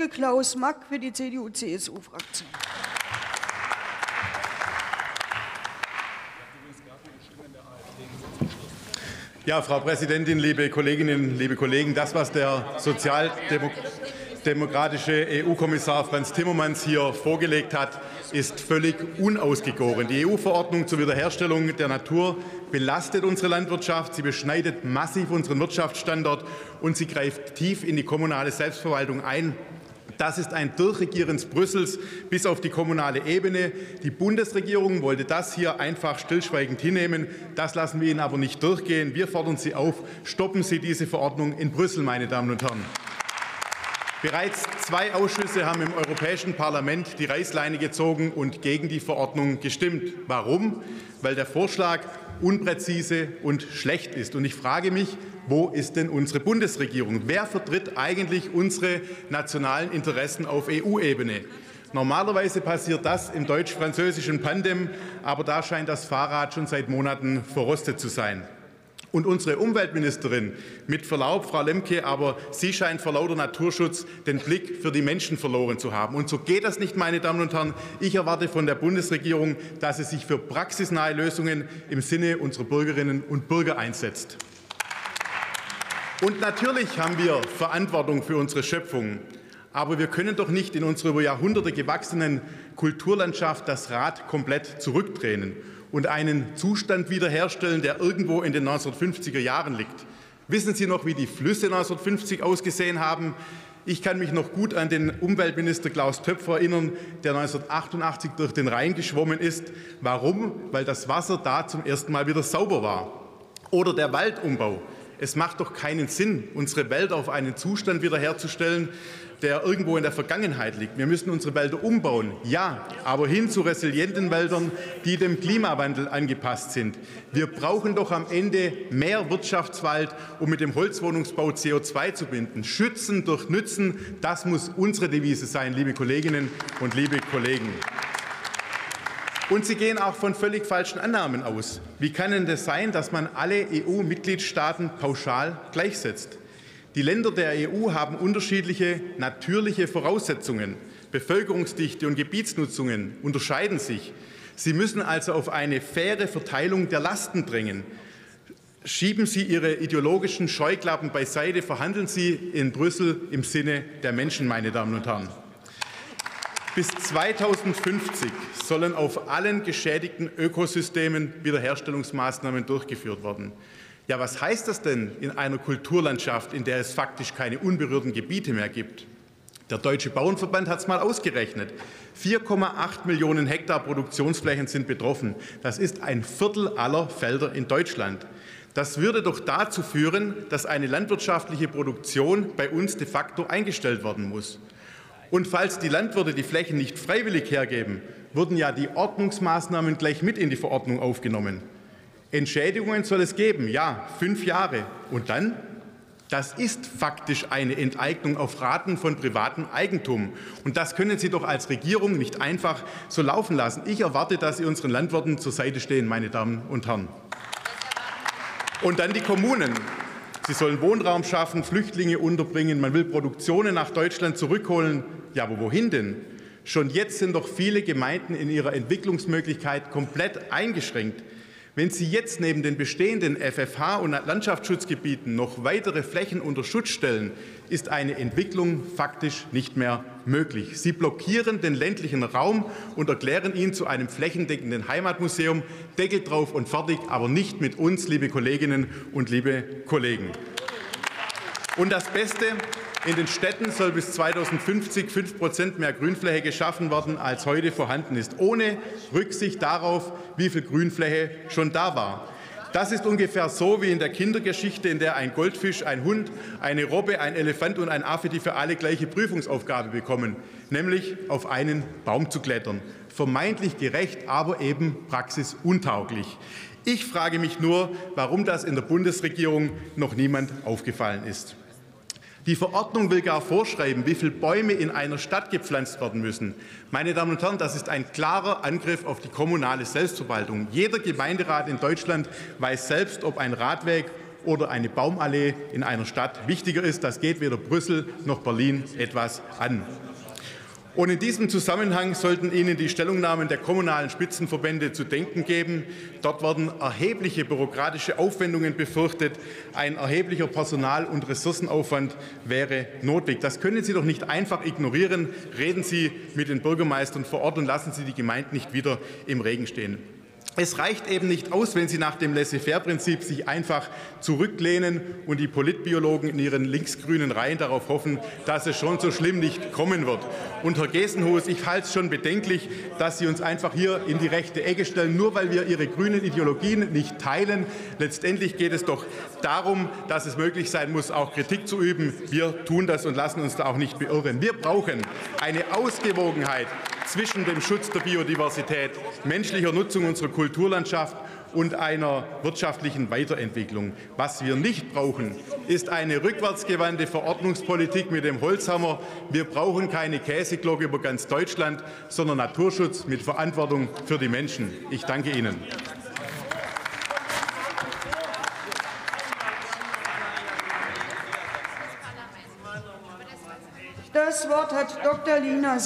Kollege Klaus Mack für die CDU-CSU-Fraktion. Ja, Frau Präsidentin, liebe Kolleginnen, liebe Kollegen, das, was der sozialdemokratische EU-Kommissar Franz Timmermans hier vorgelegt hat, ist völlig unausgegoren. Die EU-Verordnung zur Wiederherstellung der Natur belastet unsere Landwirtschaft, sie beschneidet massiv unseren Wirtschaftsstandort und sie greift tief in die kommunale Selbstverwaltung ein. Das ist ein Durchregieren Brüssels bis auf die kommunale Ebene. Die Bundesregierung wollte das hier einfach stillschweigend hinnehmen. Das lassen wir Ihnen aber nicht durchgehen. Wir fordern Sie auf, stoppen Sie diese Verordnung in Brüssel, meine Damen und Herren. Bereits zwei Ausschüsse haben im Europäischen Parlament die Reißleine gezogen und gegen die Verordnung gestimmt. Warum? Weil der Vorschlag unpräzise und schlecht ist. Und ich frage mich, wo ist denn unsere Bundesregierung? Wer vertritt eigentlich unsere nationalen Interessen auf EU-Ebene? Normalerweise passiert das im deutsch-französischen Pandem, aber da scheint das Fahrrad schon seit Monaten verrostet zu sein. Und unsere Umweltministerin, mit Verlaub, Frau Lemke, aber sie scheint vor lauter Naturschutz den Blick für die Menschen verloren zu haben. Und so geht das nicht, meine Damen und Herren. Ich erwarte von der Bundesregierung, dass sie sich für praxisnahe Lösungen im Sinne unserer Bürgerinnen und Bürger einsetzt. Und natürlich haben wir Verantwortung für unsere Schöpfung. Aber wir können doch nicht in unserer über Jahrhunderte gewachsenen Kulturlandschaft das Rad komplett zurückdrehen und einen Zustand wiederherstellen, der irgendwo in den 1950er Jahren liegt. Wissen Sie noch, wie die Flüsse 1950 ausgesehen haben? Ich kann mich noch gut an den Umweltminister Klaus Töpfer erinnern, der 1988 durch den Rhein geschwommen ist. Warum? Weil das Wasser da zum ersten Mal wieder sauber war. Oder der Waldumbau. Es macht doch keinen Sinn, unsere Wälder auf einen Zustand wiederherzustellen, der irgendwo in der Vergangenheit liegt. Wir müssen unsere Wälder umbauen, ja, aber hin zu resilienten Wäldern, die dem Klimawandel angepasst sind. Wir brauchen doch am Ende mehr Wirtschaftswald, um mit dem Holzwohnungsbau CO2 zu binden. Schützen durch Nützen, das muss unsere Devise sein, liebe Kolleginnen und liebe Kollegen. Und Sie gehen auch von völlig falschen Annahmen aus. Wie kann denn das sein, dass man alle EU-Mitgliedstaaten pauschal gleichsetzt? Die Länder der EU haben unterschiedliche natürliche Voraussetzungen. Bevölkerungsdichte und Gebietsnutzungen unterscheiden sich. Sie müssen also auf eine faire Verteilung der Lasten drängen. Schieben Sie Ihre ideologischen Scheuklappen beiseite, verhandeln Sie in Brüssel im Sinne der Menschen, meine Damen und Herren. Bis 2050 sollen auf allen geschädigten Ökosystemen Wiederherstellungsmaßnahmen durchgeführt werden. Ja, was heißt das denn in einer Kulturlandschaft, in der es faktisch keine unberührten Gebiete mehr gibt? Der Deutsche Bauernverband hat es mal ausgerechnet. 4,8 Millionen Hektar Produktionsflächen sind betroffen. Das ist ein Viertel aller Felder in Deutschland. Das würde doch dazu führen, dass eine landwirtschaftliche Produktion bei uns de facto eingestellt werden muss. Und falls die Landwirte die Flächen nicht freiwillig hergeben, wurden ja die Ordnungsmaßnahmen gleich mit in die Verordnung aufgenommen. Entschädigungen soll es geben, ja, fünf Jahre. Und dann? Das ist faktisch eine Enteignung auf Raten von privatem Eigentum. Und das können Sie doch als Regierung nicht einfach so laufen lassen. Ich erwarte, dass Sie unseren Landwirten zur Seite stehen, meine Damen und Herren. Und dann die Kommunen. Sie sollen Wohnraum schaffen, Flüchtlinge unterbringen, man will Produktionen nach Deutschland zurückholen. Ja, aber wohin denn? Schon jetzt sind doch viele Gemeinden in ihrer Entwicklungsmöglichkeit komplett eingeschränkt. Wenn Sie jetzt neben den bestehenden FFH- und Landschaftsschutzgebieten noch weitere Flächen unter Schutz stellen, ist eine Entwicklung faktisch nicht mehr möglich. Sie blockieren den ländlichen Raum und erklären ihn zu einem flächendeckenden Heimatmuseum. Deckel drauf und fertig, aber nicht mit uns, liebe Kolleginnen und liebe Kollegen. Und das Beste, in den Städten soll bis 2050 5 Prozent mehr Grünfläche geschaffen werden, als heute vorhanden ist, ohne Rücksicht darauf, wie viel Grünfläche schon da war. Das ist ungefähr so wie in der Kindergeschichte, in der ein Goldfisch, ein Hund, eine Robbe, ein Elefant und ein Affe die für alle gleiche Prüfungsaufgabe bekommen, nämlich auf einen Baum zu klettern. Vermeintlich gerecht, aber eben praxisuntauglich. Ich frage mich nur, warum das in der Bundesregierung noch niemand aufgefallen ist. Die Verordnung will gar vorschreiben, wie viele Bäume in einer Stadt gepflanzt werden müssen. Meine Damen und Herren, das ist ein klarer Angriff auf die kommunale Selbstverwaltung. Jeder Gemeinderat in Deutschland weiß selbst, ob ein Radweg oder eine Baumallee in einer Stadt wichtiger ist. Das geht weder Brüssel noch Berlin etwas an. Und in diesem Zusammenhang sollten Ihnen die Stellungnahmen der kommunalen Spitzenverbände zu denken geben. Dort werden erhebliche bürokratische Aufwendungen befürchtet. Ein erheblicher Personal- und Ressourcenaufwand wäre notwendig. Das können Sie doch nicht einfach ignorieren. Reden Sie mit den Bürgermeistern vor Ort und lassen Sie die Gemeinden nicht wieder im Regen stehen. Es reicht eben nicht aus, wenn Sie nach dem Laissez-faire-Prinzip sich einfach zurücklehnen und die Politbiologen in ihren linksgrünen Reihen darauf hoffen, dass es schon so schlimm nicht kommen wird. Und Herr Gesenhus, ich halte es schon bedenklich, dass Sie uns einfach hier in die rechte Ecke stellen, nur weil wir Ihre grünen Ideologien nicht teilen. Letztendlich geht es doch darum, dass es möglich sein muss, auch Kritik zu üben. Wir tun das und lassen uns da auch nicht beirren. Wir brauchen eine Ausgewogenheit zwischen dem Schutz der Biodiversität, menschlicher Nutzung unserer Kulturlandschaft und einer wirtschaftlichen Weiterentwicklung. Was wir nicht brauchen, ist eine rückwärtsgewandte Verordnungspolitik mit dem Holzhammer. Wir brauchen keine Käseglocke über ganz Deutschland, sondern Naturschutz mit Verantwortung für die Menschen. Ich danke Ihnen. Das Wort hat Dr. Lina